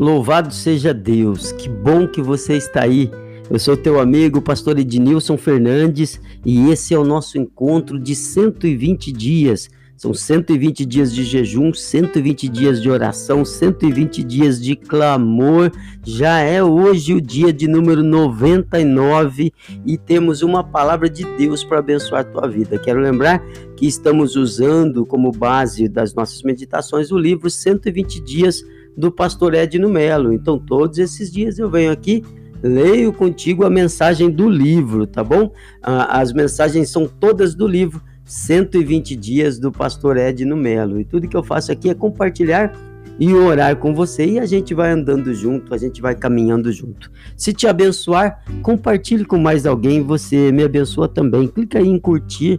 Louvado seja Deus, que bom que você está aí. Eu sou teu amigo, pastor Ednilson Fernandes, e esse é o nosso encontro de 120 dias. São 120 dias de jejum, 120 dias de oração, 120 dias de clamor. Já é hoje o dia de número 99 e temos uma palavra de Deus para abençoar a tua vida. Quero lembrar que estamos usando como base das nossas meditações o livro 120 dias do pastor Edno Melo. Então, todos esses dias eu venho aqui, leio contigo a mensagem do livro, tá bom? As mensagens são todas do livro 120 dias do pastor Edno Melo. E tudo que eu faço aqui é compartilhar e orar com você e a gente vai andando junto, a gente vai caminhando junto. Se te abençoar, compartilhe com mais alguém, você me abençoa também. Clica aí em curtir,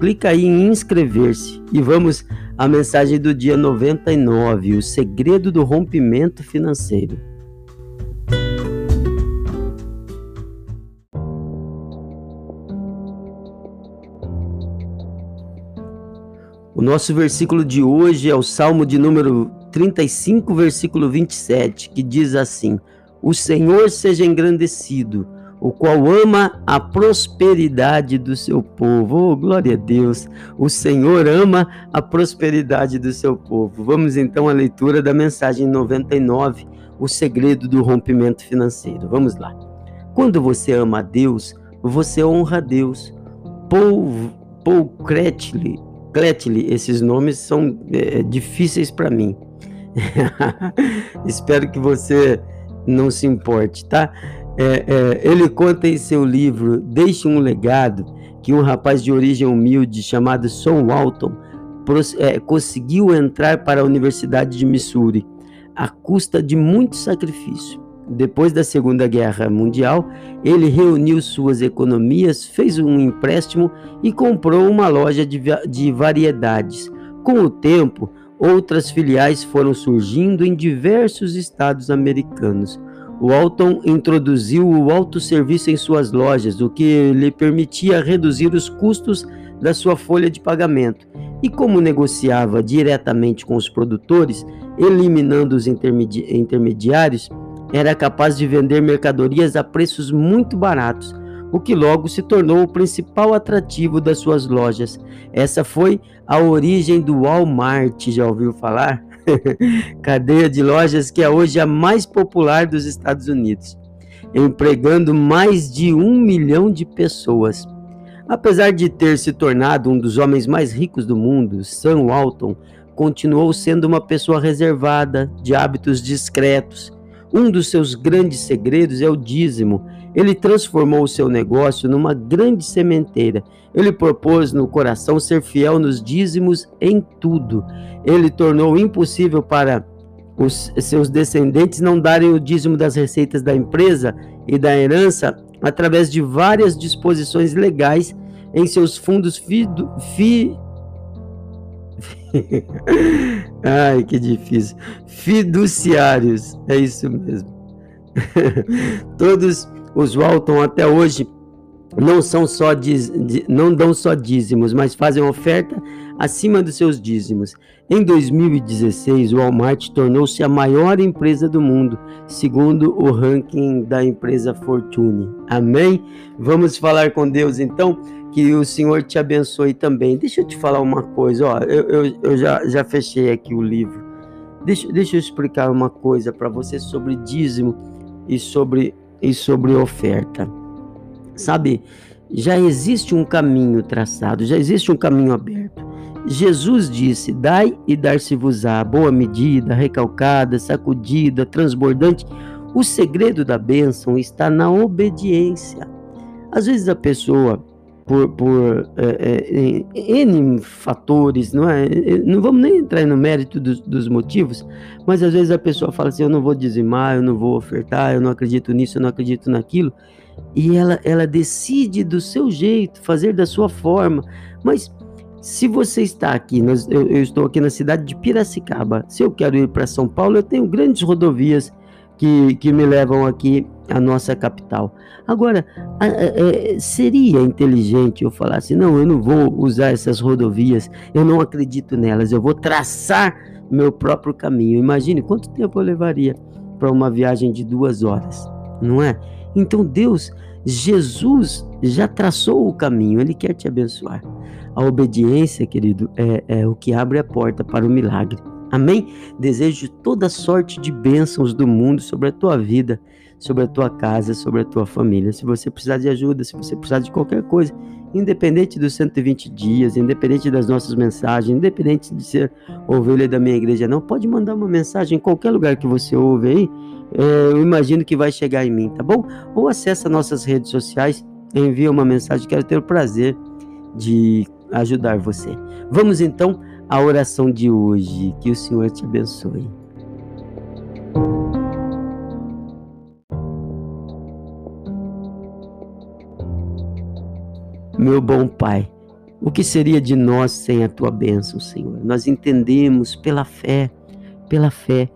clica aí em inscrever-se e vamos à mensagem do dia 99, o segredo do rompimento financeiro. O nosso versículo de hoje é o Salmo de número 35, versículo 27, que diz assim: O Senhor seja engrandecido o qual ama a prosperidade do seu povo. Oh, glória a Deus! O Senhor ama a prosperidade do seu povo. Vamos então à leitura da mensagem 99, o segredo do rompimento financeiro. Vamos lá. Quando você ama a Deus, você honra a Deus. Paul, Paul Kretley esses nomes são é, difíceis para mim. Espero que você não se importe, tá? É, é, ele conta em seu livro Deixe um Legado que um rapaz de origem humilde chamado Son Walton é, conseguiu entrar para a Universidade de Missouri à custa de muito sacrifício. Depois da Segunda Guerra Mundial, ele reuniu suas economias, fez um empréstimo e comprou uma loja de, de variedades. Com o tempo, outras filiais foram surgindo em diversos estados americanos. Walton introduziu o autosserviço em suas lojas, o que lhe permitia reduzir os custos da sua folha de pagamento. E como negociava diretamente com os produtores, eliminando os intermedi intermediários, era capaz de vender mercadorias a preços muito baratos, o que logo se tornou o principal atrativo das suas lojas. Essa foi a origem do Walmart, já ouviu falar? cadeia de lojas que é hoje a mais popular dos Estados Unidos, empregando mais de um milhão de pessoas. Apesar de ter se tornado um dos homens mais ricos do mundo, Sam Walton continuou sendo uma pessoa reservada, de hábitos discretos. Um dos seus grandes segredos é o dízimo, ele transformou o seu negócio numa grande sementeira. Ele propôs no coração ser fiel nos dízimos em tudo. Ele tornou impossível para os seus descendentes não darem o dízimo das receitas da empresa e da herança através de várias disposições legais em seus fundos fi, Ai, que difícil. Fiduciários, é isso mesmo. Todos os Walton até hoje não são só diz, não dão só dízimos, mas fazem oferta acima dos seus dízimos. Em 2016, o Walmart tornou-se a maior empresa do mundo, segundo o ranking da empresa Fortune. Amém? Vamos falar com Deus então, que o Senhor te abençoe também. Deixa eu te falar uma coisa, ó, eu, eu, eu já, já fechei aqui o livro. Deixa, deixa eu explicar uma coisa para você sobre dízimo e sobre e sobre oferta. Sabe, já existe um caminho traçado, já existe um caminho aberto. Jesus disse: Dai e dar-se-vos-á, boa medida, recalcada, sacudida, transbordante. O segredo da bênção está na obediência. Às vezes a pessoa por, por é, é, N fatores, não é? Não vamos nem entrar no mérito dos, dos, motivos, mas às vezes a pessoa fala assim: eu não vou dizimar, eu não vou ofertar, eu não acredito nisso, eu não acredito naquilo, e ela, ela decide do seu jeito, fazer da sua forma, mas. Se você está aqui, eu, eu estou aqui na cidade de Piracicaba. Se eu quero ir para São Paulo, eu tenho grandes rodovias que, que me levam aqui à nossa capital. Agora, a, seria inteligente eu falar assim: não, eu não vou usar essas rodovias, eu não acredito nelas, eu vou traçar meu próprio caminho. Imagine quanto tempo eu levaria para uma viagem de duas horas, não é? Então Deus, Jesus já traçou o caminho, Ele quer te abençoar. A obediência, querido, é, é o que abre a porta para o milagre. Amém? Desejo toda sorte de bênçãos do mundo sobre a tua vida, sobre a tua casa, sobre a tua família. Se você precisar de ajuda, se você precisar de qualquer coisa, independente dos 120 dias, independente das nossas mensagens, independente de ser ovelha da minha igreja, não, pode mandar uma mensagem em qualquer lugar que você ouve aí. É, eu imagino que vai chegar em mim, tá bom? Ou acessa nossas redes sociais, envia uma mensagem, quero ter o prazer de ajudar você. Vamos então à oração de hoje. Que o Senhor te abençoe. Meu bom Pai, o que seria de nós sem a tua bênção, Senhor? Nós entendemos pela fé, pela fé,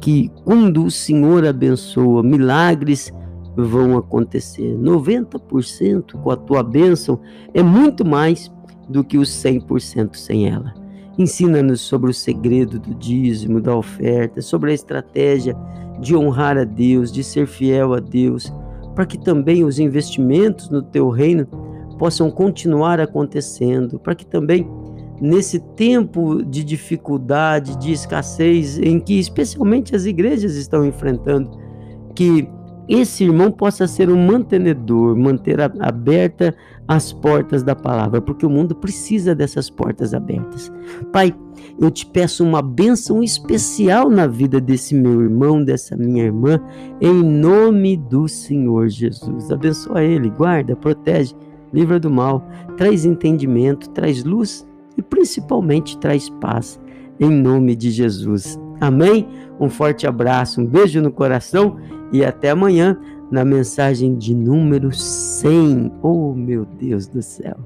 que quando o Senhor abençoa, milagres vão acontecer. 90% com a tua bênção é muito mais do que os 100% sem ela. Ensina-nos sobre o segredo do dízimo, da oferta, sobre a estratégia de honrar a Deus, de ser fiel a Deus, para que também os investimentos no teu reino possam continuar acontecendo, para que também nesse tempo de dificuldade, de escassez, em que especialmente as igrejas estão enfrentando, que esse irmão possa ser um mantenedor, manter aberta as portas da palavra, porque o mundo precisa dessas portas abertas. Pai, eu te peço uma bênção especial na vida desse meu irmão, dessa minha irmã, em nome do Senhor Jesus. Abençoa ele, guarda, protege, livra do mal, traz entendimento, traz luz e principalmente traz paz, em nome de Jesus. Amém? Um forte abraço, um beijo no coração e até amanhã na mensagem de número 100. Oh, meu Deus do céu!